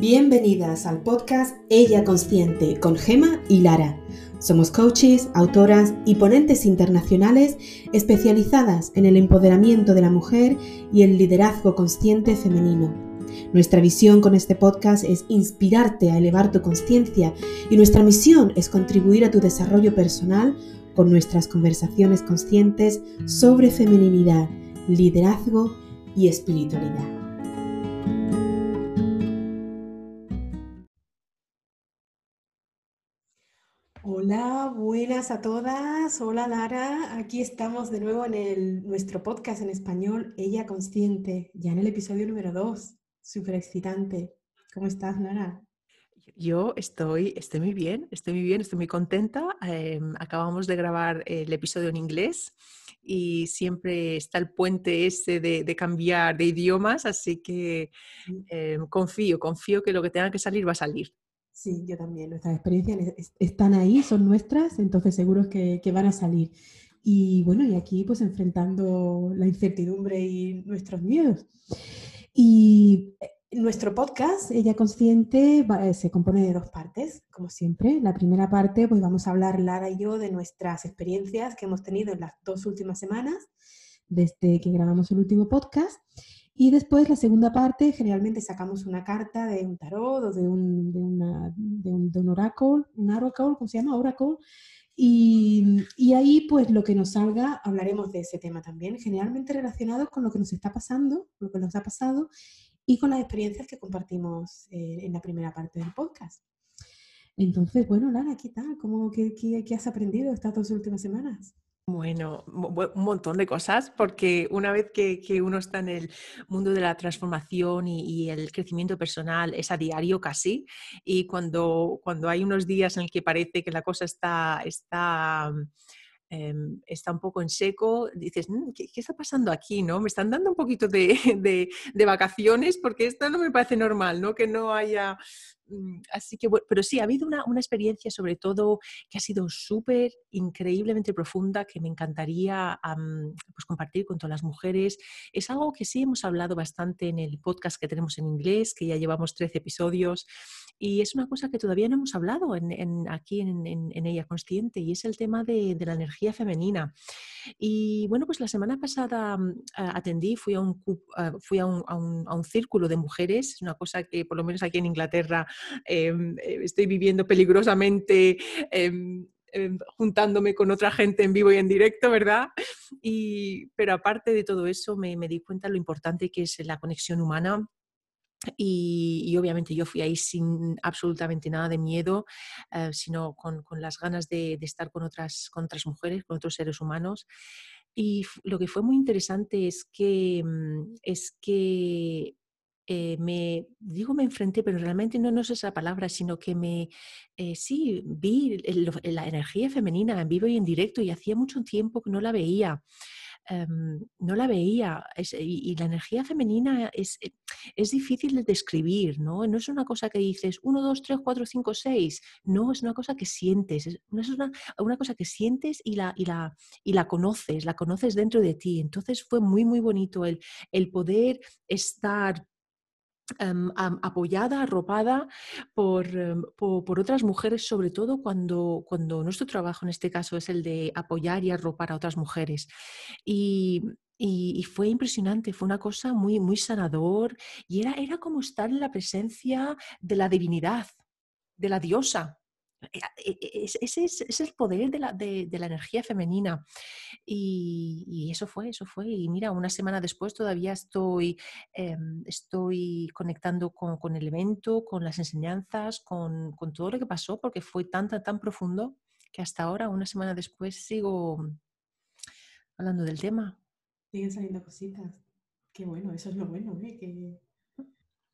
Bienvenidas al podcast Ella Consciente con Gema y Lara. Somos coaches, autoras y ponentes internacionales especializadas en el empoderamiento de la mujer y el liderazgo consciente femenino. Nuestra visión con este podcast es inspirarte a elevar tu conciencia y nuestra misión es contribuir a tu desarrollo personal con nuestras conversaciones conscientes sobre feminidad, liderazgo y espiritualidad. Hola, buenas a todas. Hola Lara, aquí estamos de nuevo en el, nuestro podcast en español, Ella Consciente, ya en el episodio número 2. Súper excitante. ¿Cómo estás, Lara? Yo estoy, estoy muy bien, estoy muy bien, estoy muy contenta. Em, acabamos de grabar el episodio en inglés y siempre está el puente ese de, cambiar de idiomas, así que em, confío, confío que lo que tenga que salir va a salir. Sí, yo también. Nuestras experiencias están ahí, son nuestras, entonces seguro que, que van a salir. Y bueno, y aquí pues enfrentando la incertidumbre y nuestros miedos. Y eh, nuestro podcast, Ella Consciente, eh, se compone de dos partes, como siempre. La primera parte, pues vamos a hablar Lara y yo de nuestras experiencias que hemos tenido en las dos últimas semanas, desde que grabamos el último podcast. Y después la segunda parte, generalmente sacamos una carta de un tarot o de un, de un, de un oráculo, un oráculo, ¿cómo se llama? Oráculo. Y, y, ahí, pues lo que nos salga, hablaremos de ese tema también, generalmente relacionado con lo que nos está pasando, lo que nos ha pasado y con las experiencias que compartimos eh, en la primera parte del podcast. Entonces, bueno, Lara, ¿qué tal? ¿Cómo, qué, qué, qué has aprendido estas dos últimas semanas? Bueno, un montón de cosas, porque una vez que, uno está en el mundo de la transformación y, el crecimiento personal es a diario casi, y cuando, cuando hay unos días en el que parece que la cosa está, está em, está un poco en seco, dices, mm, ¿qué, está pasando aquí? ¿no? Me están dando un poquito de, de, de, vacaciones porque esto no me parece normal, ¿no? que no haya así que, bueno, pero sí, ha habido una, experiencia sobre todo que ha sido súper increíblemente profunda, que me encantaría pues compartir con todas las mujeres. Es algo que sí hemos hablado bastante en el podcast que tenemos en inglés, que ya llevamos 13 episodios, y es una cosa que todavía no hemos hablado en, aquí en, Ella Consciente, y es el tema de, la energía femenina. Y bueno, pues la semana pasada mm, atendí, fui, a un, fui a un, a un círculo de mujeres, es una cosa que por lo menos aquí en Inglaterra eh, estoy viviendo peligrosamente. Em, em, juntándome con otra gente en vivo y en directo, ¿verdad? Y, pero aparte de todo eso, me, di cuenta lo importante que es la conexión humana y, obviamente yo fui ahí sin absolutamente nada de miedo, eh, sino con, las ganas de, estar con otras, con otras mujeres, con otros seres humanos. Y lo que fue muy interesante es que, mm, es que eh, me, digo me enfrenté, pero realmente no, no es esa palabra, sino que me, eh, sí, vi la energía femenina en vivo y en directo y hacía mucho tiempo que no la veía. Em, no la veía y, la energía femenina es, eh, es difícil de describir, ¿no? No es una cosa que dices 1, 2, 3, 4, 5, 6, no, es una cosa que sientes, es una, una cosa que sientes y la, y, la, y la conoces, la conoces dentro de ti. Entonces fue muy, muy bonito el, el poder estar Em, apoyada, arropada em, por, por, otras mujeres, sobre todo cuando, cuando nuestro trabajo en este caso es el de apoyar y arropar a otras mujeres. Y, y, fue impresionante, fue una cosa muy, muy sanador y era, era como estar en la presencia de la divinidad, de la diosa. Eh, e, e, ese es, el poder de la, de, la energía femenina. Y, eso fue, eso fue. Y mira, una semana después todavía estoy, em, estoy conectando con, el evento, con las enseñanzas, con, todo lo que pasó, porque fue tan, tan, tan profundo que hasta ahora, una semana después, sigo hablando del tema. Siguen saliendo cositas. Qué bueno, eso es lo bueno, ¿eh? que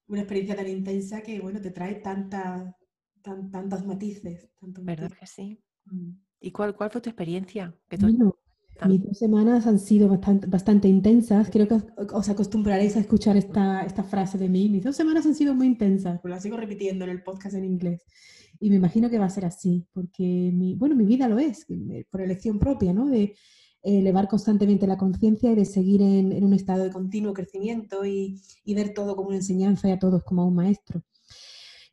una experiencia tan intensa que bueno, te trae tanta tan, tantos matices. ¿Verdad que sí? Mm. ¿Y cuál, cuál fue tu experiencia? mis dos semanas han sido bastante, bastante intensas. Creo que os acostumbraréis a escuchar esta, esta frase de mí. Mis dos semanas han sido muy intensas, pues la sigo repitiendo en el podcast en inglés. Y me imagino que va a ser así, porque mi, bueno, mi vida lo es, por elección propia, ¿no? De elevar constantemente la conciencia y de seguir en, en, un estado de continuo crecimiento y, y ver todo como una enseñanza y a todos como un maestro.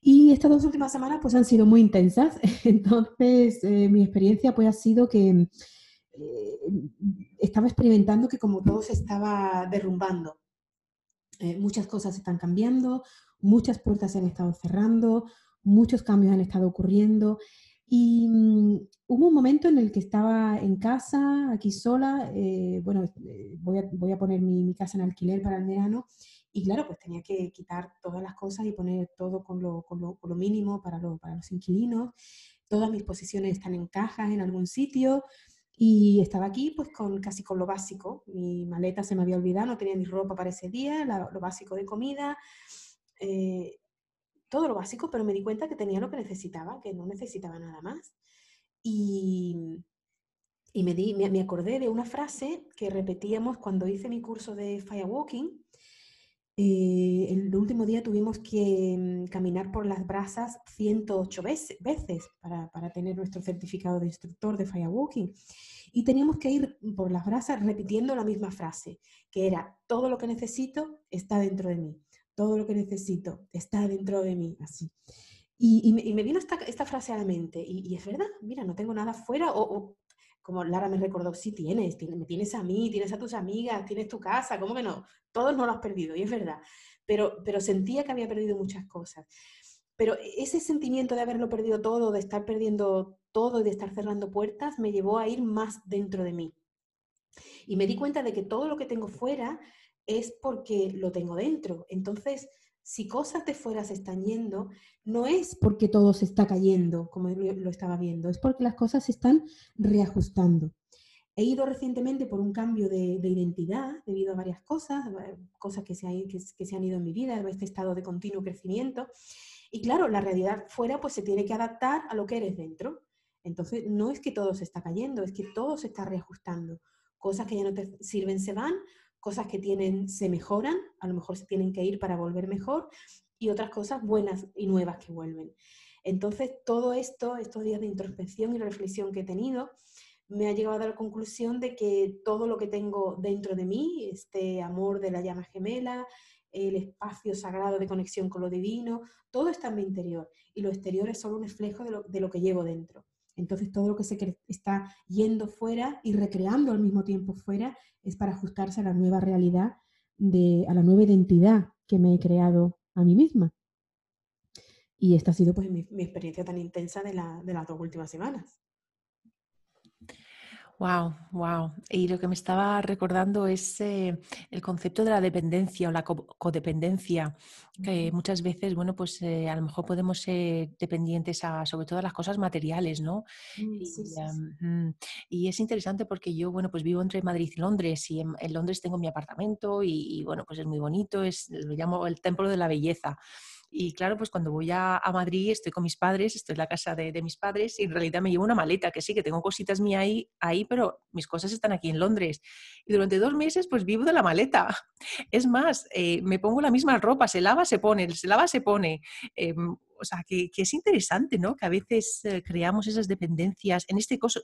Y estas dos últimas semanas pues han sido muy intensas, entonces eh, mi experiencia pues ha sido que eh, estaba experimentando que como todo se estaba derrumbando. Eh, muchas cosas están cambiando, muchas puertas se han estado cerrando, muchos cambios han estado ocurriendo y mm, hubo un momento en el que estaba en casa, aquí sola, bueno, voy a, voy a poner mi, mi, casa en alquiler para el verano y claro, pues tenía que quitar todas las cosas y poner todo con lo, con lo, con lo mínimo para, para los inquilinos. Todas mis posiciones están en cajas en algún sitio. Y estaba aquí pues con casi con lo básico. Mi maleta se me había olvidado, no tenía ni ropa para ese día, lo básico de comida, eh, todo lo básico, pero me di cuenta que tenía lo que necesitaba, que no necesitaba nada más. Y, y me, di, me, me acordé de una frase que repetíamos cuando hice mi curso de firewalking, eh, el último día tuvimos que mm, caminar por las brasas 108 veces, para, para, tener nuestro certificado de instructor de firewalking. Y teníamos que ir por las brasas repitiendo la misma frase, que era, todo lo que necesito está dentro de mí, todo lo que necesito está dentro de mí, así. Y, me, y me, vino esta, esta, frase a la mente, y, es verdad, mira, no tengo nada fuera, o como Lara me recordó, sí tienes, me tienes a mí, tienes a tus amigas, tienes tu casa, ¿cómo que no? Todos no lo has perdido, y es verdad, pero, pero sentía que había perdido muchas cosas. Pero ese sentimiento de haberlo perdido todo, de estar perdiendo todo y de estar cerrando puertas, me llevó a ir más dentro de mí. Y me di cuenta de que todo lo que tengo fuera es porque lo tengo dentro. Entonces, si cosas de fuera se están yendo, no es porque todo se está cayendo, como lo estaba viendo, es porque las cosas se están reajustando. He ido recientemente por un cambio de, de identidad debido a varias cosas, cosas que se, han, que, que se han ido en mi vida, este estado de continuo crecimiento. Y claro, la realidad fuera pues se tiene que adaptar a lo que eres dentro. Entonces, no es que todo se está cayendo, es que todo se está reajustando. Cosas que ya no te sirven se van, cosas que tienen se mejoran, a lo mejor se tienen que ir para volver mejor, y otras cosas buenas y nuevas que vuelven. Entonces, todo esto, estos días de introspección y reflexión que he tenido, me ha llegado a la conclusión de que todo lo que tengo dentro de mí, este amor de la llama gemela, el espacio sagrado de conexión con lo divino, todo está en mi interior y lo exterior es solo un reflejo de lo, de lo que llevo dentro. Entonces todo lo que se está yendo fuera y recreando al mismo tiempo fuera es para ajustarse a la nueva realidad, de, a la nueva identidad que me he creado a mí misma. Y esta ha sido pues mi, experiencia tan intensa de las dos últimas semanas. Wow, wow. Y lo que me estaba recordando es eh, el concepto de la dependencia o la co codependencia, que muchas veces, bueno, pues eh, a lo mejor podemos ser dependientes a, sobre todo a las cosas materiales, ¿no? Mm, y, sí, sí, um, y, es interesante porque yo, bueno, pues vivo entre Madrid y Londres y en, en Londres tengo mi apartamento y, y, bueno, pues es muy bonito, es, lo llamo el templo de la belleza. Y claro, pues cuando voy a, a, Madrid estoy con mis padres, estoy en la casa de, de, mis padres y en realidad me llevo una maleta, que sí, que tengo cositas mías ahí, ahí, pero mis cosas están aquí en Londres. Y durante dos meses pues vivo de la maleta. Es más, eh, me pongo la misma ropa, se lava, se pone, se lava, se pone. Eh, o sea, que, que, es interesante, ¿no? Que a veces eh, creamos esas dependencias. En este caso,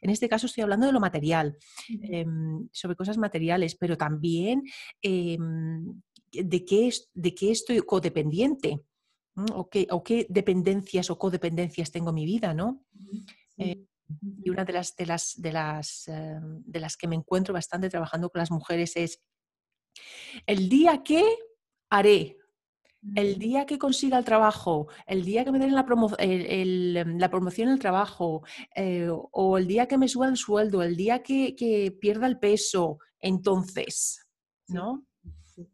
en este caso estoy hablando de lo material, eh, sobre cosas materiales, pero también eh, de qué, es, de qué estoy codependiente. O qué, o qué, dependencias o codependencias tengo en mi vida, ¿no? Sí. Eh, y una de las, de, las, de, las, uh, de las que me encuentro bastante trabajando con las mujeres es el día que haré, el día que consiga el trabajo, el día que me den la, promo el, el, la promoción en el trabajo, eh, o el día que me suba el sueldo, el día que, que pierda el peso, entonces, ¿no?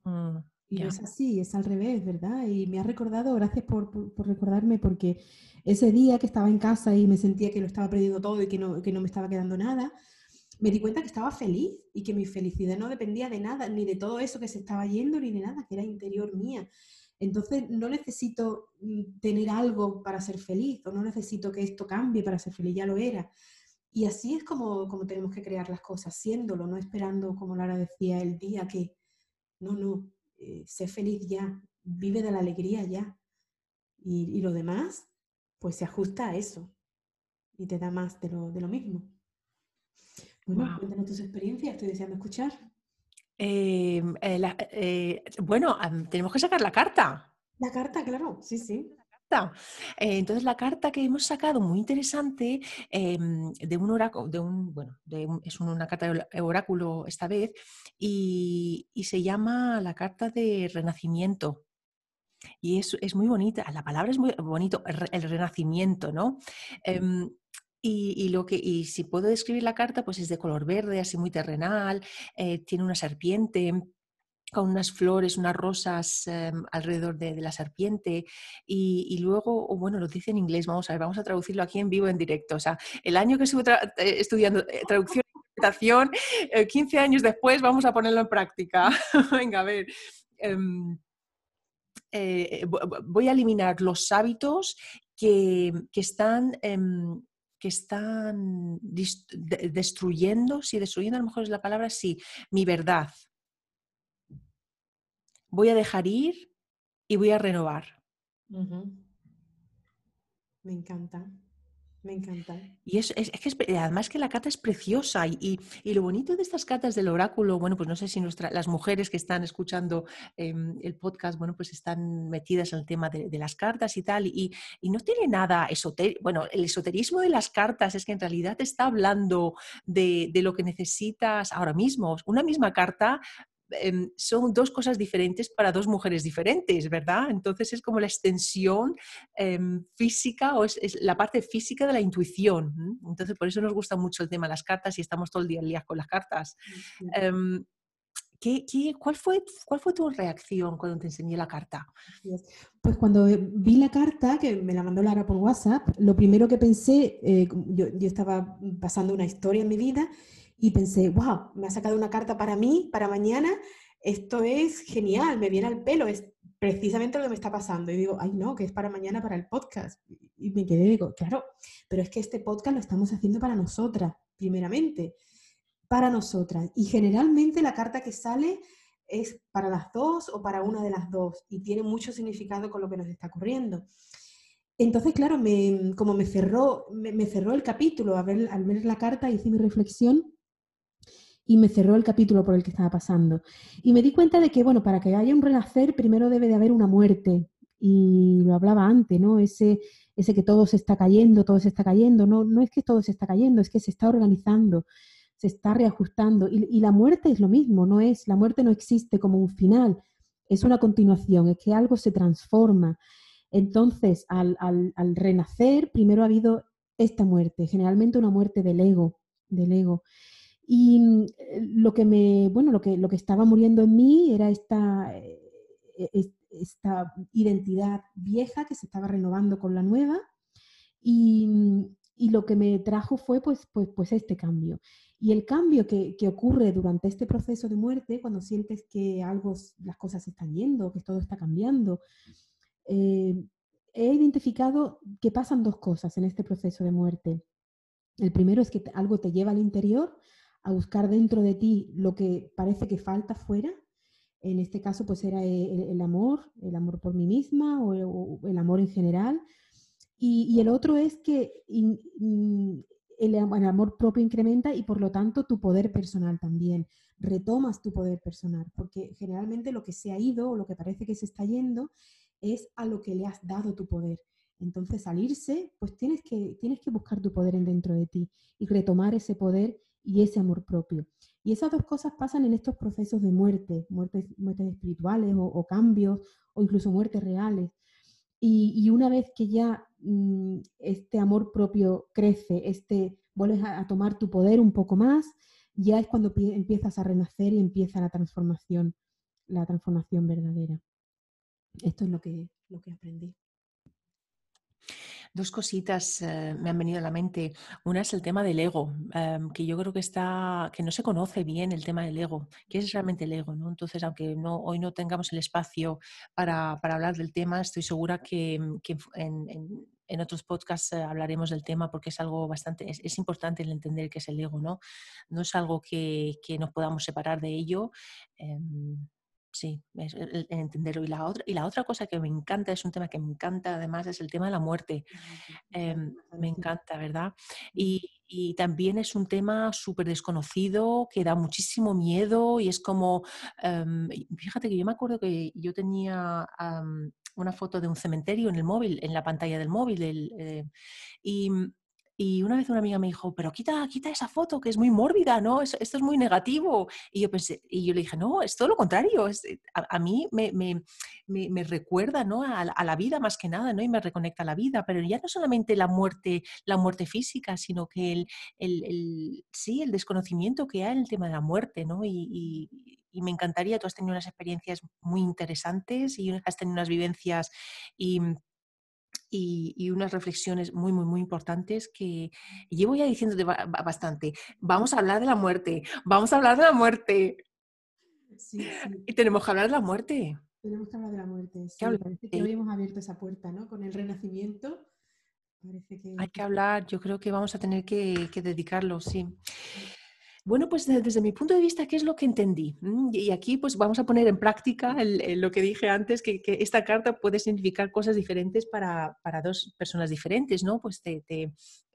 Mm, y yeah. no es así, es al revés, ¿verdad? Y me ha recordado, gracias por, por, por, recordarme, porque ese día que estaba en casa y me sentía que lo estaba perdiendo todo y que no, que no me estaba quedando nada, me di cuenta que estaba feliz y que mi felicidad no dependía de nada, ni de todo eso que se estaba yendo, ni de nada, que era interior mía. Entonces no necesito mm, tener algo para ser feliz o no necesito que esto cambie para ser feliz, ya lo era. Y así es como, como tenemos que crear las cosas, siéndolo, no esperando, como Lara decía, el día que, no, no, eh, sé feliz ya, vive de la alegría ya. Y, y, lo demás, pues se ajusta a eso y te da más de lo, de lo mismo. Bueno, wow. cuéntanos tus experiencias, estoy deseando escuchar. Eh, eh, la, eh, bueno, tenemos que sacar la carta. La carta, claro, sí, sí. Eh, entonces, la carta que hemos sacado, muy interesante, em, de un oráculo, de un, bueno, es una carta de oráculo esta vez, y, se llama la carta de renacimiento. Y es, es, muy bonita, la palabra es muy bonito, el renacimiento, ¿no? Em, y, lo que, y si puedo describir la carta, pues es de color verde, así muy terrenal, eh, tiene una serpiente, con unas flores, unas rosas em, alrededor de, la serpiente y, luego, bueno, lo dice en inglés, vamos a ver, vamos a traducirlo aquí en vivo, en directo. O sea, el año que estuve eh, estudiando eh, traducción y interpretación, 15 eh, años después vamos a ponerlo en práctica. Venga, a ver. Em, voy a eliminar los hábitos que, están... Em, que están destruyendo, si destruyendo a lo mejor es la palabra, sí, mi verdad, voy a dejar ir y voy a renovar. Me encanta. Me encanta. Y es, es, que además que la carta es preciosa y, lo bonito de estas cartas del oráculo, bueno, pues no sé si las mujeres que están escuchando em, el podcast, bueno, pues están metidas en el tema de, las cartas y tal, y, no tiene nada esotérico. Bueno, el esoterismo de las cartas es que en realidad te está hablando de, de lo que necesitas ahora mismo. Una misma carta Em, son dos cosas diferentes para dos mujeres diferentes, ¿verdad? Entonces es como la extensión em, física o es, la parte física de la intuición. Entonces por eso nos gusta mucho el tema de las cartas y estamos todo el día, día con las cartas. Em, ¿qué, cuál, fue, ¿Cuál fue tu reacción cuando te enseñé la carta? Pues cuando vi la carta, que me la mandó Lara por WhatsApp, lo primero que pensé, eh, yo, yo estaba pasando una historia en mi vida y pensé, wow, me ha sacado una carta para mí, para mañana, esto es genial, me viene al pelo, es precisamente lo que me está pasando. Y digo, ay no, que es para mañana para el podcast. Y me quedé, digo, claro, pero es que este podcast lo estamos haciendo para nosotras, primeramente, para nosotras. Y generalmente la carta que sale es para las dos o para una de las dos y tiene mucho significado con lo que nos está ocurriendo. Entonces, claro, me, como me cerró, me, cerró el capítulo, al ver, al ver la carta hice mi reflexión y me cerró el capítulo por el que estaba pasando. Y me di cuenta de que, bueno, para que haya un renacer, primero debe de haber una muerte. Y lo hablaba antes, ¿no? Ese, ese que todo se está cayendo, todo se está cayendo. No, no es que todo se está cayendo, es que se está organizando, se está reajustando. Y, la muerte es lo mismo, no es, la muerte no existe como un final, es una continuación, es que algo se transforma. Entonces, al, al, al renacer, primero ha habido esta muerte, generalmente una muerte del ego, del ego. Y mm, eh, lo que me, bueno, lo que, lo que estaba muriendo en mí era esta, eh, e, esta identidad vieja que se estaba renovando con la nueva. Y, mm, y lo que me trajo fue pues, pues, pues este cambio. Y el cambio que, que, ocurre durante este proceso de muerte, cuando sientes que algo, las cosas están yendo, que todo está cambiando, eh, he identificado que pasan dos cosas en este proceso de muerte. El primero es que algo te lleva al interior a buscar dentro de ti lo que parece que falta fuera. En este caso, pues era el, amor, el amor por mí misma o, el amor en general. Y, el otro es que el, amor propio incrementa y por lo tanto tu poder personal también. Retomas tu poder personal, porque generalmente lo que se ha ido o lo que parece que se está yendo es a lo que le has dado tu poder. Entonces, salirse, pues tienes que, tienes que buscar tu poder en dentro de ti y retomar ese poder y ese amor propio. Y esas dos cosas pasan en estos procesos de muerte, muertes, muertes espirituales o, cambios o incluso muertes reales. Y, una vez que ya mm, este amor propio crece, este, vuelves a, tomar tu poder un poco más, ya es cuando empiezas a renacer y empieza la transformación, la transformación verdadera. Esto es lo que, lo que aprendí. Dos cositas eh, me han venido a la mente. Una es el tema del ego, em, que yo creo que está, que no se conoce bien el tema del ego. ¿Qué es realmente el ego? ¿no? Entonces, aunque no, hoy no tengamos el espacio para, hablar del tema, estoy segura que, que en, otros podcasts eh, hablaremos del tema porque es algo bastante, es, importante el entender qué es el ego, ¿no? No es algo que, que nos podamos separar de ello. Em, sí, entenderlo. Y la, otra, y la otra cosa que me encanta, es un tema que me encanta además, es el tema de la muerte. Em, me encanta, ¿verdad? Y, y también es un tema súper desconocido, que da muchísimo miedo y es como, em, fíjate que yo me acuerdo que yo tenía una foto de un cementerio en el móvil, en la pantalla del móvil, eh, y y una vez una amiga me dijo, pero quita, quita esa foto que es muy mórbida, ¿no? Esto, es muy negativo. Y yo pensé, y yo le dije, no, es todo lo contrario. Eh, a, mí me, me, me, recuerda, ¿no? A, la vida más que nada, ¿no? Y me reconecta a la vida. Pero ya no solamente la muerte, la muerte física, sino que el, el, sí, el desconocimiento que hay en el tema de la muerte, ¿no? Y, me encantaría, tú has tenido unas experiencias muy interesantes y has tenido unas vivencias y, unas reflexiones muy, muy, muy importantes que llevo ya diciéndote bastante. Vamos a hablar de la muerte, vamos a hablar de la muerte. Sí, Y tenemos que hablar de la muerte. Tenemos que hablar de la muerte. Sí, parece que hoy hemos abierto esa puerta, ¿no? Con el renacimiento. Hay que hablar, yo creo que vamos a tener que, que dedicarlo, sí. Bueno, pues desde mi punto de vista, ¿qué es lo que entendí? Mm, y aquí pues vamos a poner en práctica lo que dije antes, que, esta carta puede significar cosas diferentes para, dos personas diferentes, ¿no? Pues te,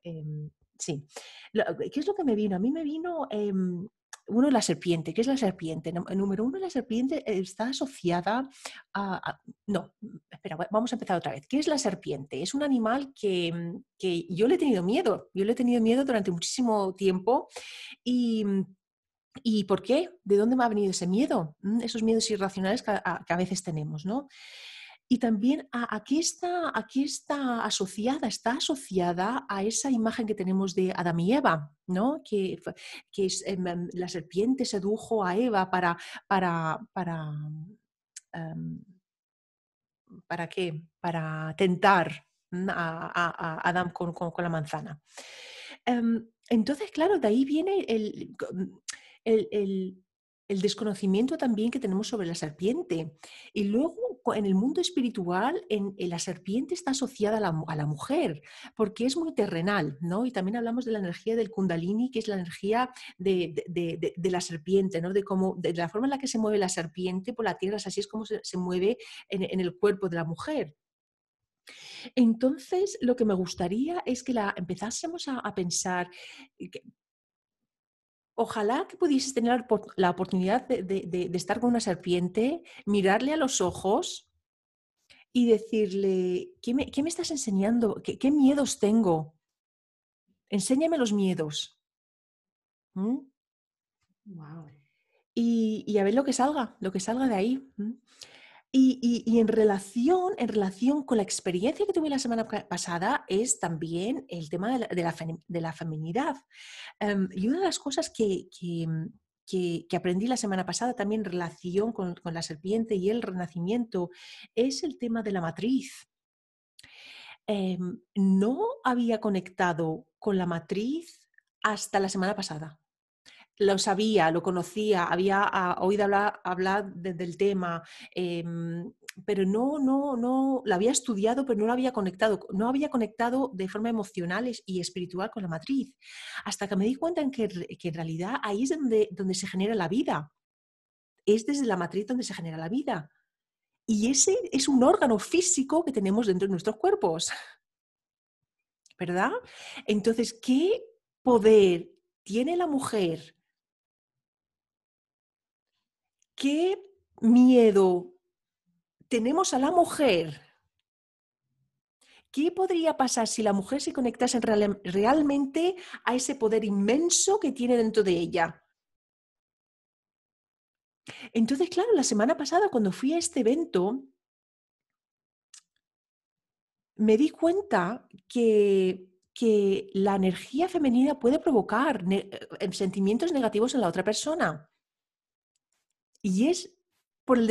em, sí. ¿Qué es lo que me vino? A mí me vino em, uno, la serpiente. ¿Qué es la serpiente? Número uno, la serpiente está asociada a, No, espera, vamos a empezar otra vez. ¿Qué es la serpiente? Es un animal que, que yo le he tenido miedo. Yo le he tenido miedo durante muchísimo tiempo y... ¿Y por qué? ¿De dónde me ha venido ese miedo? Mm, esos miedos irracionales que a, que a veces tenemos, ¿no? Y también aquí, está, aquí está asociada, está asociada a esa imagen que tenemos de Adán y Eva, ¿no? que, que em, em, la serpiente sedujo a Eva para, para, para, em, ¿para qué? Para tentar a, Adán con, la manzana. entonces, claro, de ahí viene el, el desconocimiento también que tenemos sobre la serpiente. Y luego en el mundo espiritual, en, la serpiente está asociada a la, mujer, porque es muy terrenal, ¿no? Y también hablamos de la energía del kundalini, que es la energía de, la serpiente, ¿no? De, cómo, de la forma en la que se mueve la serpiente por la tierra, así es como se, mueve en, el cuerpo de la mujer. Entonces, lo que me gustaría es que la empezásemos a pensar, Ojalá que pudieses tener la oportunidad de, estar con una serpiente, mirarle a los ojos y decirle, ¿qué me, estás enseñando? ¿Qué, miedos tengo? Enséñame los miedos. ¿Mm? Y, a ver lo que salga, lo que salga de ahí. Y, en, relación, en relación con la experiencia que tuve la semana pasada es también el tema de la, feminidad. Em, y una de las cosas mm, que, aprendí la semana pasada también en relación con, la serpiente y el renacimiento es el tema de la matriz. Em, no había conectado con la matriz hasta la semana pasada lo sabía, lo conocía, había ah, oído hablar, del tema, em, pero no, no, no, lo había estudiado, pero no lo había conectado, no había conectado de forma emocional y espiritual con la matriz, hasta que me di cuenta en que, en realidad ahí es donde, donde se genera la vida, es desde la matriz donde se genera la vida. Y ese es un órgano físico que tenemos dentro de nuestros cuerpos. ¿Verdad? Entonces, ¿qué poder tiene la mujer qué miedo tenemos a la mujer. ¿Qué podría pasar si la mujer se conectase realmente a ese poder inmenso que tiene dentro de ella? Entonces, claro, la semana pasada cuando fui a este evento, me di cuenta que, la energía femenina puede provocar eh, sentimientos negativos en la otra persona. Y es por el,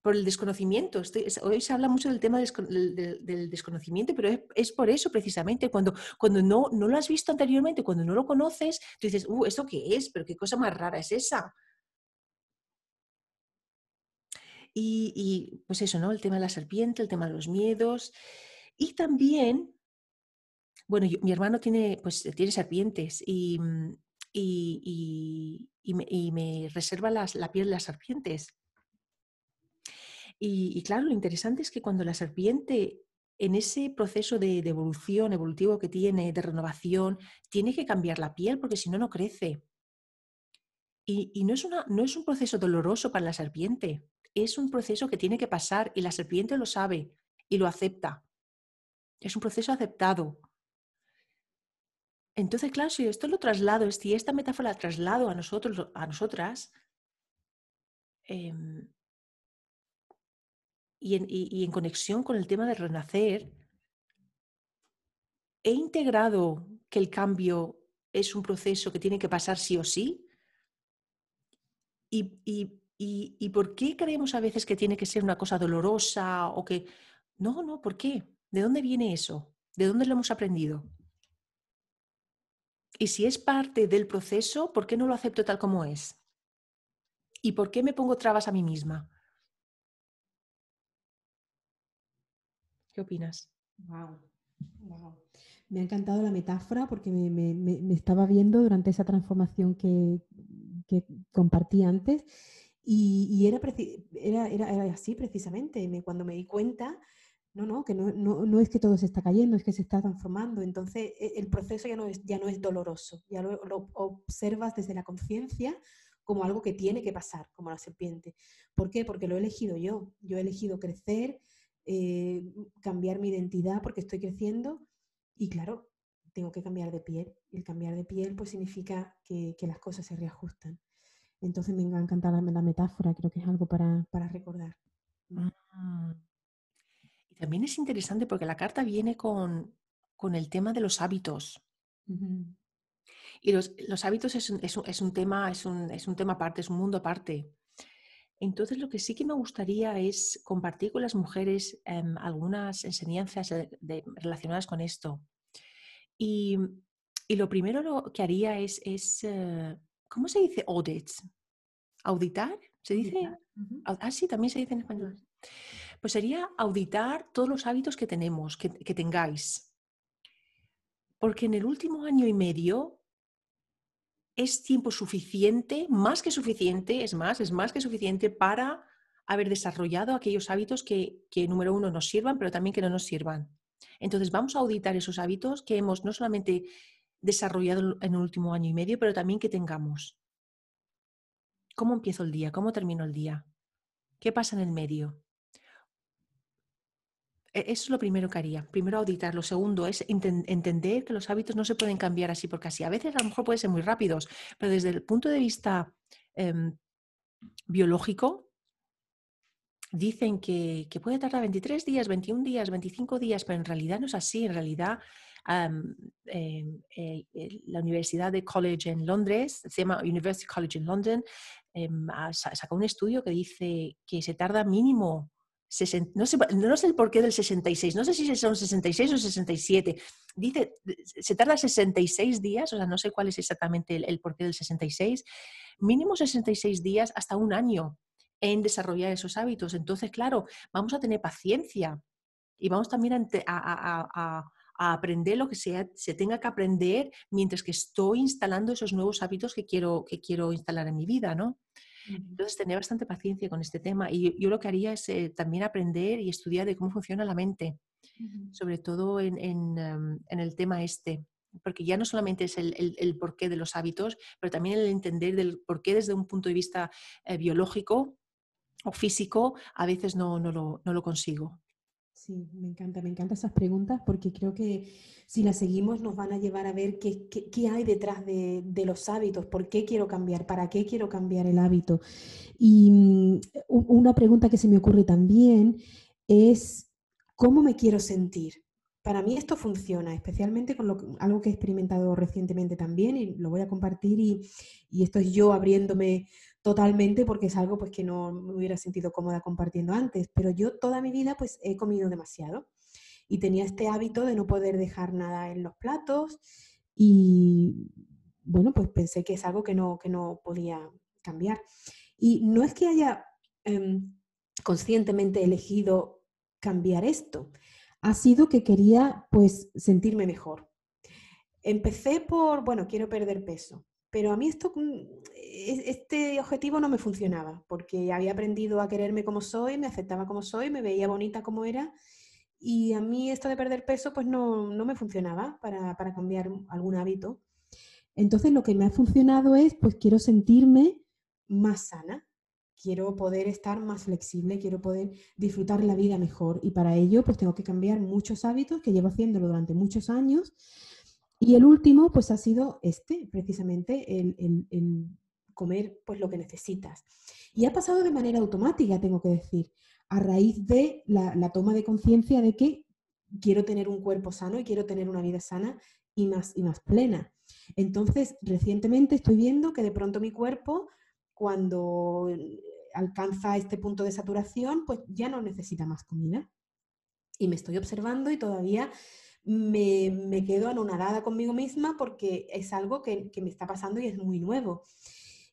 por el desconocimiento. hoy se habla mucho del tema del, desconocimiento, pero es, por eso precisamente, cuando, cuando no, no lo has visto anteriormente, cuando no lo conoces, tú dices, uh, ¿esto qué es? Pero qué cosa más rara es esa. Y, pues eso, ¿no? El tema de la serpiente, el tema de los miedos. Y también, bueno, mi hermano tiene, pues, tiene serpientes y, y, me, reserva la piel de las serpientes. Y, claro, lo interesante es que cuando la serpiente, en ese proceso de, evolución, evolutivo que tiene, de renovación, tiene que cambiar la piel porque si no, no crece. Y, no, es una, no es un proceso doloroso para la serpiente, es un proceso que tiene que pasar y la serpiente lo sabe y lo acepta. Es un proceso aceptado. Entonces, claro, si esto lo traslado, si esta metáfora la traslado a nosotros, a nosotras, em, y, en, conexión con el tema de renacer, he integrado que el cambio es un proceso que tiene que pasar sí o sí. Y, y, por qué creemos a veces que tiene que ser una cosa dolorosa o que... No, no, ¿por qué? ¿De dónde viene eso? ¿De dónde lo hemos aprendido? Y si es parte del proceso, ¿por qué no lo acepto tal como es? ¿Y por qué me pongo trabas a mí misma? ¿Qué opinas? Wow, Me ha encantado la metáfora porque me, estaba viendo durante esa transformación que, compartí antes y, era, era, era, así precisamente. cuando me di cuenta, no, no, que no, no, es que todo se está cayendo, es que se está transformando. Entonces e, el proceso ya no es, ya no es doloroso, ya lo, observas desde la conciencia como algo que tiene que pasar, como la serpiente. ¿Por qué? Porque lo he elegido yo. Yo he elegido crecer, eh, cambiar mi identidad porque estoy creciendo y claro, tengo que cambiar de piel. El cambiar de piel pues significa que, las cosas se reajustan. Entonces me encanta la, la metáfora, creo que es algo para, recordar. Ah. Y también es interesante porque la carta viene con, el tema de los hábitos. Y los, hábitos es un, es, un, tema, es un, es un tema aparte, es un mundo aparte. Entonces, lo que sí que me gustaría es compartir con las mujeres em, algunas enseñanzas relacionadas con esto. Y, lo primero que haría es, eh, ¿cómo se dice audits? ¿Auditar? ¿Se dice? Ah, sí, también se dice en español. Pues sería auditar todos los hábitos que tenemos, que tengáis. Porque en el último año y medio es tiempo suficiente, más que suficiente, es más, es más que suficiente para haber desarrollado aquellos hábitos que, número uno, nos sirvan, pero también que no nos sirvan. Entonces, vamos a auditar esos hábitos que hemos no solamente desarrollado en el último año y medio, pero también que tengamos. ¿Cómo empiezo el día? ¿Cómo termino el día? ¿Qué pasa en el medio? E, eso es lo primero que haría. Primero auditar. Lo segundo es entender que los hábitos no se pueden cambiar así porque así. A veces a lo mejor pueden ser muy rápidos, pero desde el punto de vista em, biológico, dicen que, puede tardar 23 días, 21 días, 25 días, pero en realidad no es así. En realidad, em, eh, la Universidad de College en Londres, se llama University College en London, em, sacó un estudio que dice que se tarda mínimo no, sé, no sé el porqué del 66, no sé si son 66 o 67. Dice, se tarda 66 días, o sea, no sé cuál es exactamente el, porqué del 66, mínimo 66 días hasta un año en desarrollar esos hábitos. Entonces, claro, vamos a tener paciencia y vamos también a, aprender lo que se, se, tenga que aprender mientras que estoy instalando esos nuevos hábitos que quiero, que quiero instalar en mi vida, ¿no? Entonces, tener bastante paciencia con este tema. Y yo lo que haría es eh, también aprender y estudiar de cómo funciona la mente, sobre todo en, em, en, el tema este. Porque ya no solamente es el, el, porqué de los hábitos, pero también el entender del porqué desde un punto de vista eh, biológico o físico, a veces no, no, lo, no lo consigo. Sí, me encanta, me encantan esas preguntas porque creo que si las seguimos nos van a llevar a ver qué, qué, hay detrás de, de, los hábitos, por qué quiero cambiar, para qué quiero cambiar el hábito. Y mm, una pregunta que se me ocurre también es, ¿cómo me quiero sentir? Para mí esto funciona, especialmente con lo, algo que he experimentado recientemente también y lo voy a compartir y, y esto es yo abriéndome totalmente porque es algo pues que no me hubiera sentido cómoda compartiendo antes, pero yo toda mi vida pues he comido demasiado y tenía este hábito de no poder dejar nada en los platos y bueno, pues pensé que es algo que no, que no podía cambiar. Y no es que haya em, conscientemente elegido cambiar esto, ha sido que quería pues sentirme mejor. Empecé por, bueno, quiero perder peso pero a mí esto, mm, este objetivo no me funcionaba, porque había aprendido a quererme como soy, me aceptaba como soy, me veía bonita como era, y a mí esto de perder peso pues no, no me funcionaba para, para, cambiar algún hábito. Entonces lo que me ha funcionado es, pues quiero sentirme más sana, quiero poder estar más flexible, quiero poder disfrutar la vida mejor y para ello pues tengo que cambiar muchos hábitos que llevo haciéndolo durante muchos años y el último pues ha sido este, precisamente el, comer pues lo que necesitas. Y ha pasado de manera automática, tengo que decir, a raíz de la, la toma de conciencia de que quiero tener un cuerpo sano y quiero tener una vida sana y más, y más plena. Entonces, recientemente estoy viendo que de pronto mi cuerpo cuando alcanza este punto de saturación, pues ya no necesita más comida. Y me estoy observando y todavía me, quedo anonadada conmigo misma porque es algo que, me está pasando y es muy nuevo.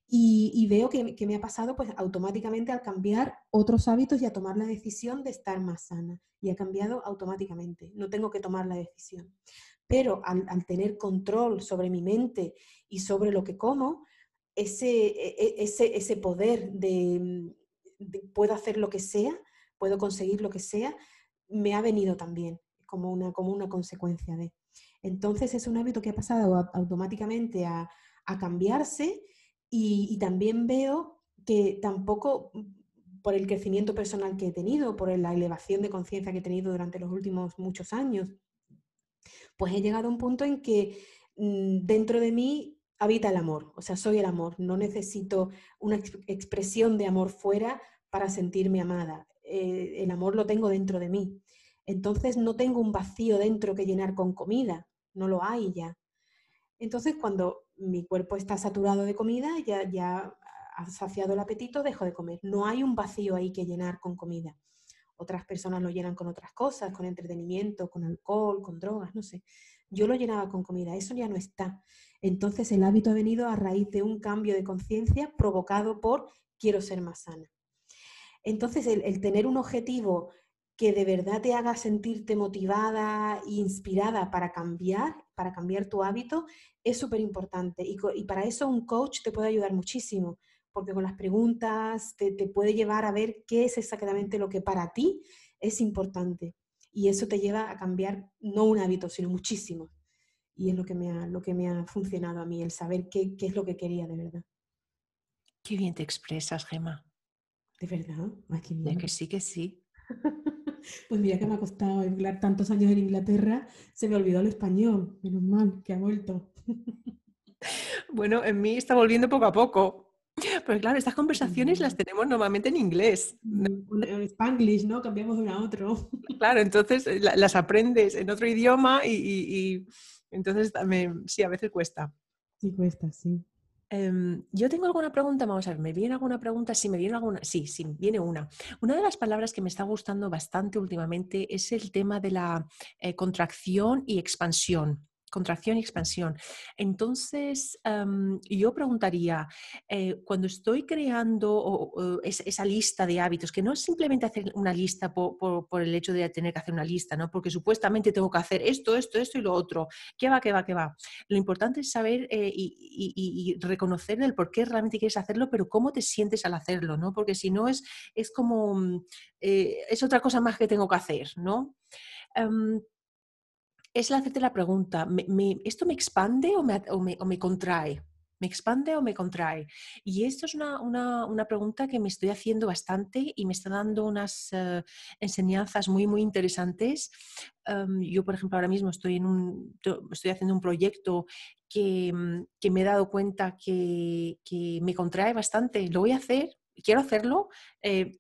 Y, veo que, que, me ha pasado pues automáticamente al cambiar otros hábitos y a tomar la decisión de estar más sana. Y ha cambiado automáticamente. No tengo que tomar la decisión. Pero al, al tener control sobre mi mente y sobre lo que como, ese, e, e, ese, ese poder de, puedo hacer lo que sea, puedo conseguir lo que sea, me ha venido también como una, como una consecuencia de. Entonces es un hábito que ha pasado automáticamente a, a cambiarse y, y, también veo que tampoco por el crecimiento personal que he tenido, por la elevación de conciencia que he tenido durante los últimos muchos años, pues he llegado a un punto en que mm, dentro de mí habita el amor, o sea, soy el amor, no necesito una expresión de amor fuera para sentirme amada, eh, el amor lo tengo dentro de mí. Entonces no tengo un vacío dentro que llenar con comida, no lo hay ya. Entonces cuando mi cuerpo está saturado de comida, ya, ya ha saciado el apetito, dejo de comer. No hay un vacío ahí que llenar con comida. Otras personas lo llenan con otras cosas, con entretenimiento, con alcohol, con drogas, no sé. Yo lo llenaba con comida, eso ya no está. Entonces el hábito ha venido a raíz de un cambio de conciencia provocado por quiero ser más sana. Entonces el, tener un objetivo que de verdad te haga sentirte motivada e inspirada para cambiar, para cambiar tu hábito, es súper importante. Y, para eso un coach te puede ayudar muchísimo, porque con las preguntas te, te puede llevar a ver qué es exactamente lo que para ti es importante. Y eso te lleva a cambiar no un hábito, sino muchísimo y es lo que me ha, lo que me ha funcionado a mí, el saber qué, qué es lo que quería de verdad. Qué bien te expresas, Gemma. ¿De verdad? Ay, De que sí, que sí. pues mira que me ha costado hablar tantos años en Inglaterra, se me olvidó el español, menos mal que ha vuelto. bueno, en mí está volviendo poco a poco. Pero claro, estas conversaciones las tenemos normalmente en inglés. En spanglish, ¿no? Cambiamos de uno a otro. Claro, entonces eh, las aprendes en otro idioma y entonces, sí, a veces cuesta. Sí, cuesta, sí. Em, yo tengo alguna pregunta, vamos a ver, ¿me viene alguna pregunta? Sí, me viene alguna, sí, sí, viene una. Una de las palabras que me está gustando bastante últimamente es el tema de la eh, contracción y expansión contracción y expansión. Entonces, yo preguntaría, eh, cuando estoy creando esa lista de hábitos, que no es simplemente hacer una lista por, el hecho de tener que hacer una lista, ¿no? porque supuestamente tengo que hacer esto, esto, esto y lo otro, ¿qué va, qué va, qué va? Lo importante es saber eh, y, reconocer el por qué realmente quieres hacerlo, pero cómo te sientes al hacerlo, ¿no? porque si no es, es como, mm, eh, es otra cosa más que tengo que hacer, ¿no? Em, es hacerte la pregunta, esto me expande o me, contrae? ¿Me expande o me contrae? Y esto es una, pregunta que me estoy haciendo bastante y me está dando unas eh, enseñanzas muy, muy interesantes. Em, yo, por ejemplo, ahora mismo estoy, en un, estoy haciendo un proyecto que, mm, me he dado cuenta que, me contrae bastante. Lo voy a hacer, quiero hacerlo. Eh,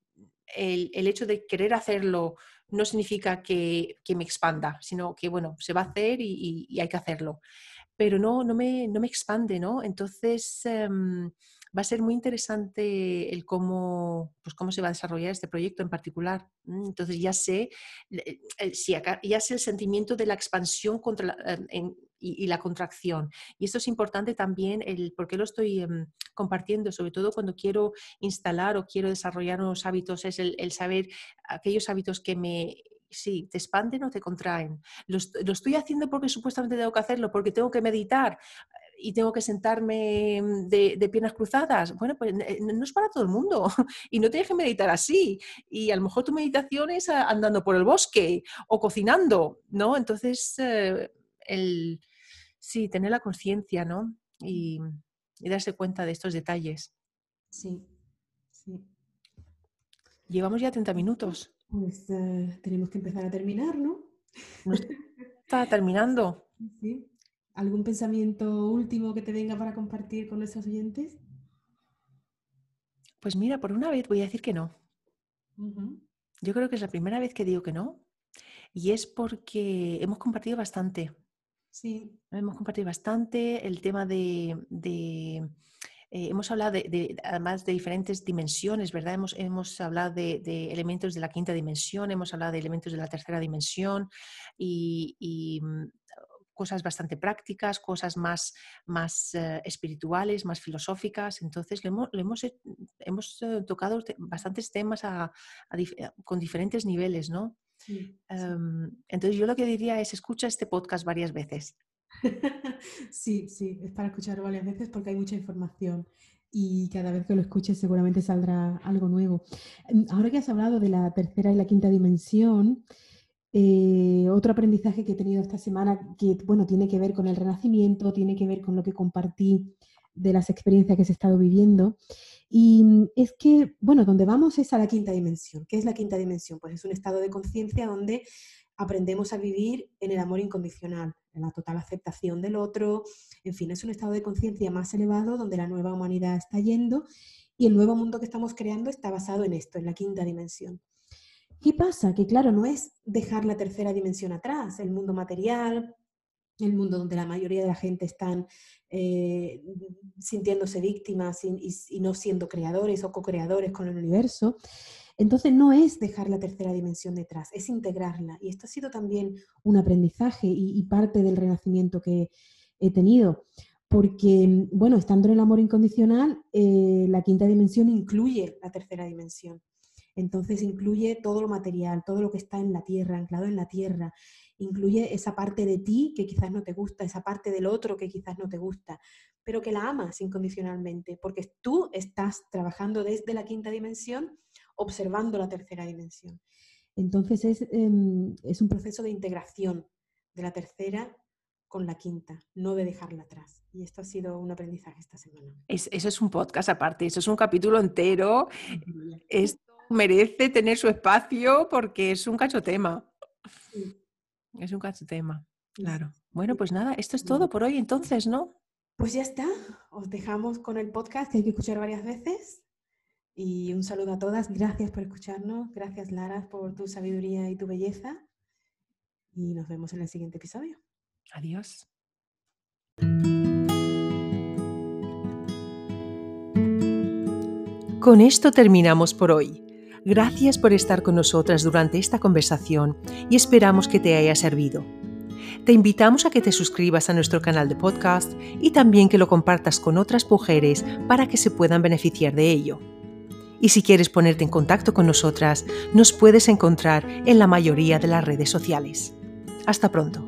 el, el, hecho de querer hacerlo no significa que, me expanda, sino que, bueno, se va a hacer y, hay que hacerlo. Pero no, no, me, no me expande, ¿no? Entonces, em, va a ser muy interesante el cómo, pues cómo se va a desarrollar este proyecto en particular. Entonces, ya sé, eh, ya sé el sentimiento de la expansión contra em, y, la contracción. Y esto es importante también, el por qué lo estoy em, compartiendo, sobre todo cuando quiero instalar o quiero desarrollar nuevos hábitos, es el, saber aquellos hábitos que me, sí, te expanden o te contraen. Lo, estoy haciendo porque supuestamente tengo que hacerlo, porque tengo que meditar. y tengo que sentarme de, piernas cruzadas. Bueno, pues no es para todo el mundo y no tienes que meditar así. Y a lo mejor tu meditación es andando por el bosque o cocinando, ¿no? Entonces, eh, el, sí, tener la conciencia, ¿no? Y, y darse cuenta de estos detalles. Sí, sí. Llevamos ya 30 minutos. Pues eh, tenemos que empezar a terminar, ¿no? está terminando. Sí. ¿Algún pensamiento último que te venga para compartir con nuestros oyentes? Pues mira, por una vez voy a decir que no. Yo creo que es la primera vez que digo que no. Y es porque hemos compartido bastante. Sí. Hemos compartido bastante el tema de eh, hemos hablado de, además de diferentes dimensiones, ¿verdad? Hemos, hemos hablado de, elementos de la quinta dimensión, hemos hablado de elementos de la tercera dimensión y, mm, cosas bastante prácticas, cosas más, más eh, espirituales, más filosóficas. Entonces, le hemos, hemos, hemos eh, tocado bastantes temas con diferentes niveles, ¿no? Em, entonces, yo lo que diría es, escucha este podcast varias veces. sí, sí, es para escuchar varias veces porque hay mucha información y cada vez que lo escuches seguramente saldrá algo nuevo. Em, ahora que has hablado de la tercera y la quinta dimensión, eh, otro aprendizaje que he tenido esta semana que, bueno, tiene que ver con el renacimiento, tiene que ver con lo que compartí de las experiencias que se ha estado viviendo. Y mm, es que, bueno, donde vamos es a la quinta dimensión. ¿Qué es la quinta dimensión? Pues es un estado de conciencia donde aprendemos a vivir en el amor incondicional, en la total aceptación del otro. En fin, es un estado de conciencia más elevado donde la nueva humanidad está yendo y el nuevo mundo que estamos creando está basado en esto, en la quinta dimensión. ¿Qué pasa? Que claro, no es dejar la tercera dimensión atrás, el mundo material, el mundo donde la mayoría de la gente están eh, sintiéndose víctimas y, no siendo creadores o co-creadores con el universo, entonces no es dejar la tercera dimensión detrás, es integrarla. Y esto ha sido también un aprendizaje y, parte del renacimiento que he tenido. Porque, bueno, estando en el amor incondicional, eh, la quinta dimensión incluye la tercera dimensión. Entonces incluye todo lo material, todo lo que está en la tierra, anclado en la tierra. Incluye esa parte de ti que quizás no te gusta, esa parte del otro que quizás no te gusta, pero que la amas incondicionalmente, porque tú estás trabajando desde la quinta dimensión observando la tercera dimensión. Entonces em, es, un proceso de integración de la tercera con la quinta, no de dejarla atrás. Y esto ha sido un aprendizaje esta semana. eso es un podcast aparte, eso es un capítulo entero. Esto merece tener su espacio porque es un cacho tema. Es un cacho tema, claro. Bueno, pues nada, esto es todo por hoy entonces, ¿no? Pues ya está, os dejamos con el podcast que hay que escuchar varias veces y un saludo a todas. Gracias por escucharnos. Gracias, Lara, por tu sabiduría y tu belleza. Y nos vemos en el siguiente episodio. Adiós. Con esto terminamos por hoy. Gracias por estar con nosotras durante esta conversación y esperamos que te haya servido. Te invitamos a que te suscribas a nuestro canal de podcast y también que lo compartas con otras mujeres para que se puedan beneficiar de ello. Y si quieres ponerte en contacto con nosotras, nos puedes encontrar en la mayoría de las redes sociales. Hasta pronto.